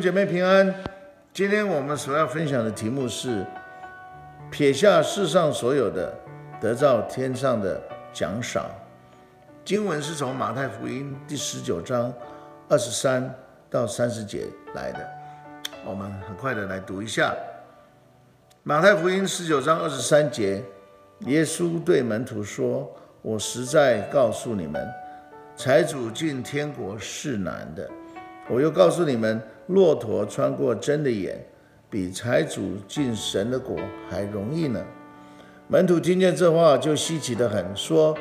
姐妹平安。今天我们所要分享的题目是：撇下世上所有的，得到天上的奖赏。经文是从马太福音第十九章二十三到三十节来的。我们很快的来读一下。马太福音十九章二十三节，耶稣对门徒说：“我实在告诉你们，财主进天国是难的。”我又告诉你们，骆驼穿过针的眼，比财主进神的国还容易呢。门徒听见这话，就稀奇得很，说：“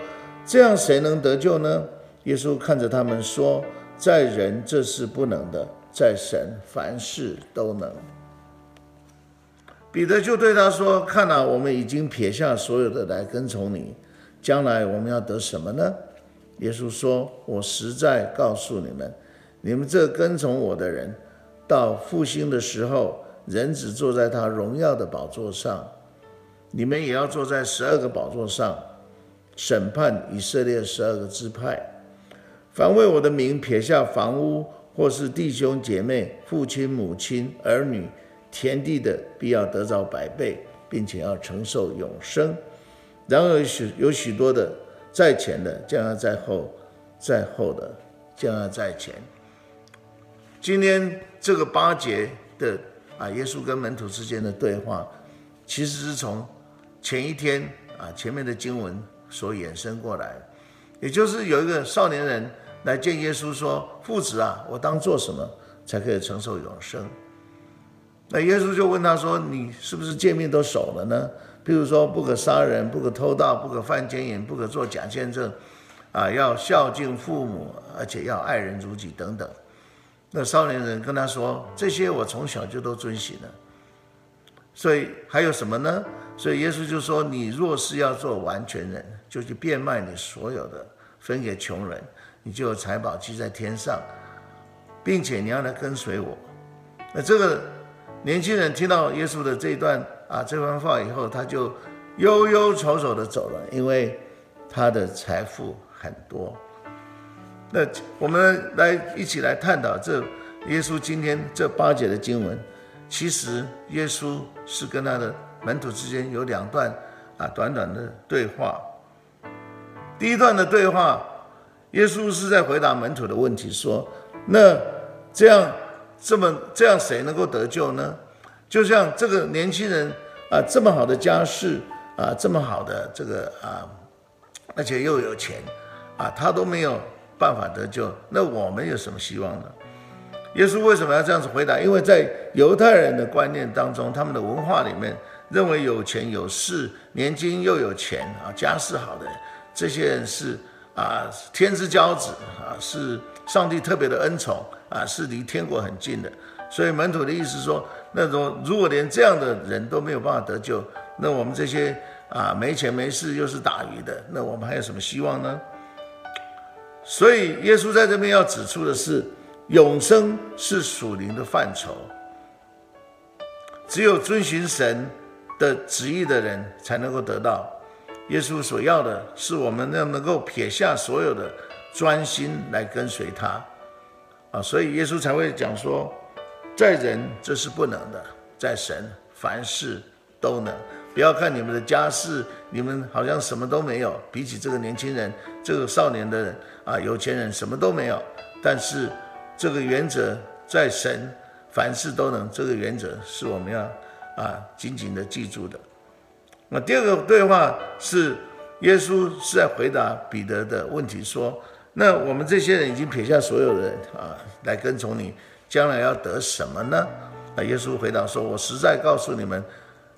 这样谁能得救呢？”耶稣看着他们说：“在人这是不能的，在神凡事都能。”彼得就对他说：“看哪，我们已经撇下所有的来跟从你，将来我们要得什么呢？”耶稣说：“我实在告诉你们。”你们这跟从我的人，到复兴的时候，人子坐在他荣耀的宝座上，你们也要坐在十二个宝座上，审判以色列十二个支派。凡为我的名撇下房屋，或是弟兄姐妹、父亲母亲、儿女、田地的，必要得着百倍，并且要承受永生。然而许有许多的在前的，将要在后；在后的，将要在前。今天这个八节的啊，耶稣跟门徒之间的对话，其实是从前一天啊前面的经文所衍生过来，也就是有一个少年人来见耶稣说：“父子啊，我当做什么才可以承受永生？”那耶稣就问他说：“你是不是诫命都守了呢？譬如说，不可杀人，不可偷盗，不可犯奸淫，不可作假见证，啊，要孝敬父母，而且要爱人如己等等。”那少年人跟他说：“这些我从小就都遵行了，所以还有什么呢？”所以耶稣就说：“你若是要做完全人，就去变卖你所有的，分给穷人，你就有财宝积在天上，并且你要来跟随我。”那这个年轻人听到耶稣的这一段啊这番话以后，他就忧忧愁愁的走了，因为他的财富很多。那我们来一起来探讨这耶稣今天这八节的经文。其实耶稣是跟他的门徒之间有两段啊短短的对话。第一段的对话，耶稣是在回答门徒的问题，说：“那这样这么这样谁能够得救呢？就像这个年轻人啊，这么好的家世啊，这么好的这个啊，而且又有钱啊，他都没有。”办法得救，那我们有什么希望呢？耶稣为什么要这样子回答？因为在犹太人的观念当中，他们的文化里面认为有钱有势、年轻又有钱啊、家世好的这些人是啊天之骄子啊，是上帝特别的恩宠啊，是离天国很近的。所以门徒的意思说，那种如果连这样的人都没有办法得救，那我们这些啊没钱没势又是打鱼的，那我们还有什么希望呢？所以，耶稣在这边要指出的是，永生是属灵的范畴，只有遵循神的旨意的人才能够得到。耶稣所要的是我们要能够撇下所有的，专心来跟随他。啊，所以耶稣才会讲说，在人这是不能的，在神凡事都能。不要看你们的家世，你们好像什么都没有，比起这个年轻人、这个少年的人啊，有钱人什么都没有。但是这个原则在神，凡事都能。这个原则是我们要啊紧紧的记住的。那第二个对话是耶稣是在回答彼得的问题，说：那我们这些人已经撇下所有的啊，来跟从你，将来要得什么呢？啊，耶稣回答说：我实在告诉你们。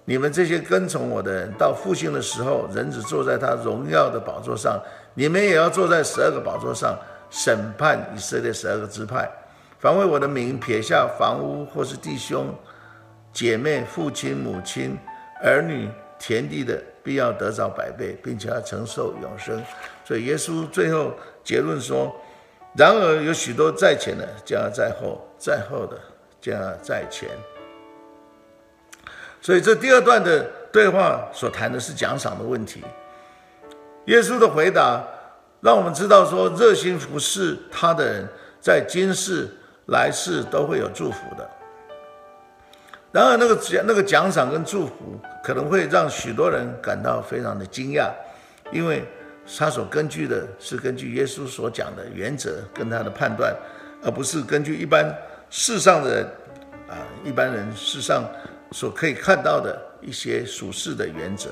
你们这些跟从我的人，到复兴的时候，人子坐在他荣耀的宝座上，你们也要坐在十二个宝座上，审判以色列十二个支派。凡为我的名撇下房屋，或是弟兄姐妹、父亲母亲、儿女、田地的，必要得着百倍，并且要承受永生。所以耶稣最后结论说：然而有许多在前的，将要在后；在后的，将要在前。所以这第二段的对话所谈的是奖赏的问题。耶稣的回答让我们知道说，热心服侍他的人在今世来世都会有祝福的。然而，那个奖那个奖赏跟祝福可能会让许多人感到非常的惊讶，因为他所根据的是根据耶稣所讲的原则跟他的判断，而不是根据一般世上的人啊一般人世上所可以看到的一些属世的原则。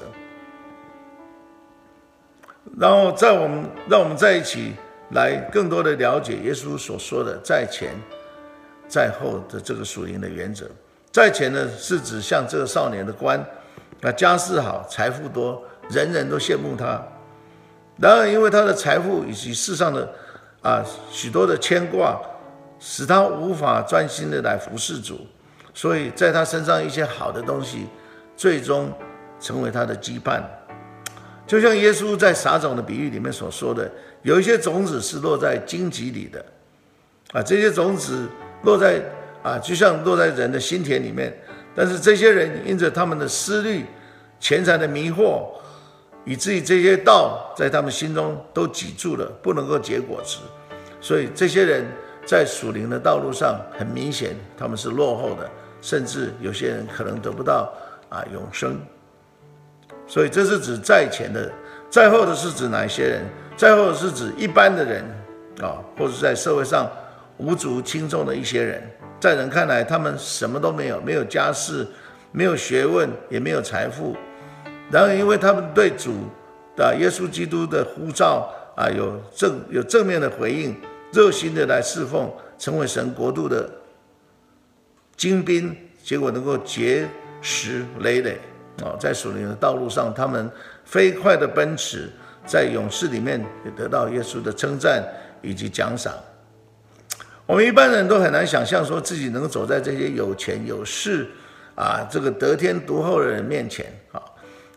然后，在我们让我们在一起来更多的了解耶稣所说的在前在后的这个属灵的原则。在前呢，是指像这个少年的官，啊，家世好，财富多，人人都羡慕他。然而，因为他的财富以及世上的啊许多的牵挂，使他无法专心的来服侍主，所以在他身上一些好的东西，最终成为他的羁绊。就像耶稣在撒种的比喻里面所说的，有一些种子是落在荆棘里的，啊，这些种子落在。啊，就像落在人的心田里面，但是这些人因着他们的思虑、钱财的迷惑，以至于这些道在他们心中都挤住了，不能够结果子。所以这些人在属灵的道路上，很明显他们是落后的，甚至有些人可能得不到啊永生。所以这是指在前的，在后的是指哪些人？在后的是指一般的人啊，或者在社会上无足轻重的一些人。在人看来，他们什么都没有，没有家世，没有学问，也没有财富。然而，因为他们对主的耶稣基督的呼召啊，有正有正面的回应，热心的来侍奉，成为神国度的精兵，结果能够结石累累啊，在属灵的道路上，他们飞快的奔驰，在勇士里面也得到耶稣的称赞以及奖赏。我们一般人都很难想象，说自己能走在这些有钱有势啊，这个得天独厚的人面前啊，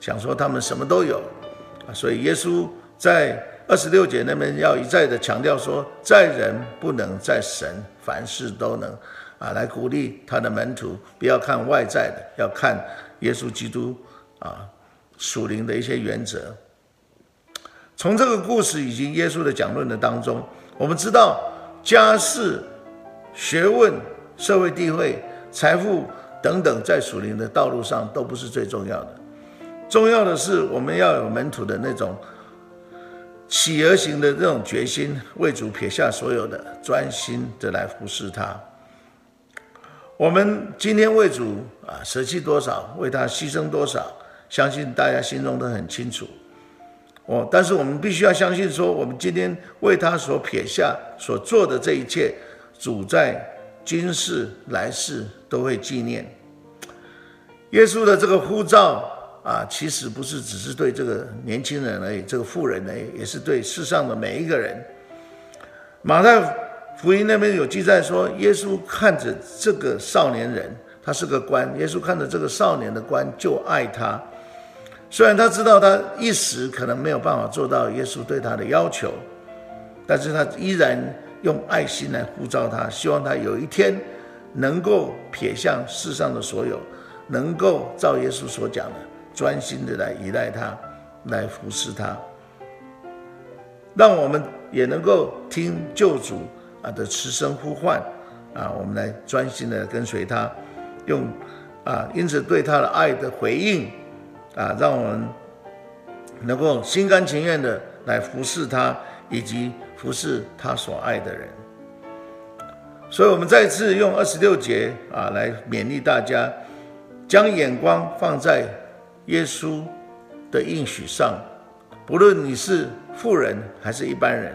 想说他们什么都有啊，所以耶稣在二十六节那边要一再的强调说，在人不能，在神凡事都能啊，来鼓励他的门徒，不要看外在的，要看耶稣基督啊属灵的一些原则。从这个故事以及耶稣的讲论的当中，我们知道。家世、学问、社会地位、财富等等，在属灵的道路上都不是最重要的。重要的是，我们要有门徒的那种企鹅型的这种决心，为主撇下所有的，专心的来服侍他。我们今天为主啊舍弃多少，为他牺牲多少，相信大家心中都很清楚。哦，但是我们必须要相信，说我们今天为他所撇下所做的这一切，主在今世来世都会纪念。耶稣的这个呼召啊，其实不是只是对这个年轻人而已，这个富人而已，也是对世上的每一个人。马太福音那边有记载说，耶稣看着这个少年人，他是个官，耶稣看着这个少年的官就爱他。虽然他知道他一时可能没有办法做到耶稣对他的要求，但是他依然用爱心来呼召他，希望他有一天能够撇下世上的所有，能够照耶稣所讲的，专心的来依赖他，来服侍他。让我们也能够听救主啊的慈声呼唤啊，我们来专心的跟随他，用啊因此对他的爱的回应。啊，让我们能够心甘情愿的来服侍他，以及服侍他所爱的人。所以，我们再次用二十六节啊来勉励大家，将眼光放在耶稣的应许上。不论你是富人还是一般人，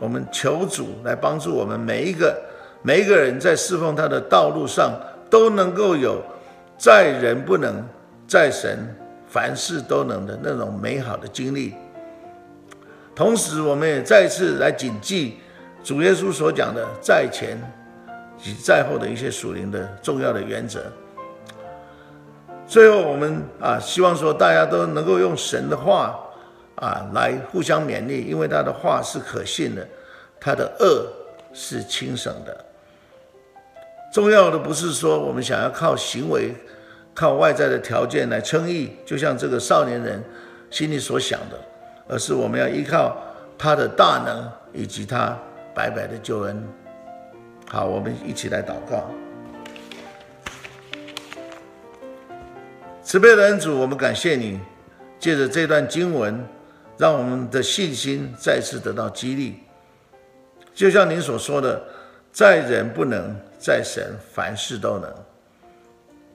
我们求主来帮助我们每一个每一个人在侍奉他的道路上，都能够有在人不能，在神。凡事都能的那种美好的经历，同时我们也再次来谨记主耶稣所讲的在前及在后的一些属灵的重要的原则。最后，我们啊，希望说大家都能够用神的话啊来互相勉励，因为他的话是可信的，他的恶是轻省的。重要的不是说我们想要靠行为。靠外在的条件来称义，就像这个少年人心里所想的，而是我们要依靠他的大能以及他白白的救恩。好，我们一起来祷告。慈悲的恩主，我们感谢你，借着这段经文，让我们的信心再次得到激励。就像您所说的，在人不能，在神凡事都能。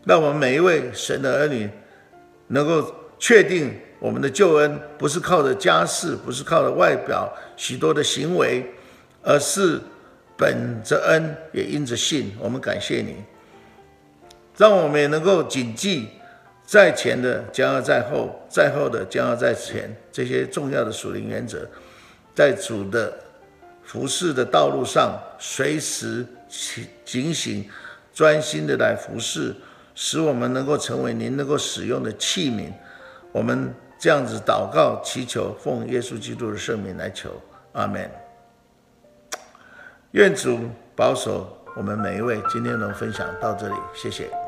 让我们每一位神的儿女，能够确定我们的救恩不是靠着家世，不是靠着外表许多的行为，而是本着恩，也因着信。我们感谢你，让我们也能够谨记。在前的将要在后，在后的将要在前，这些重要的属灵原则，在主的服侍的道路上，随时警醒、专心的来服侍，使我们能够成为您能够使用的器皿。我们这样子祷告、祈求，奉耶稣基督的圣名来求，阿门。愿主保守我们每一位。今天的分享到这里，谢谢。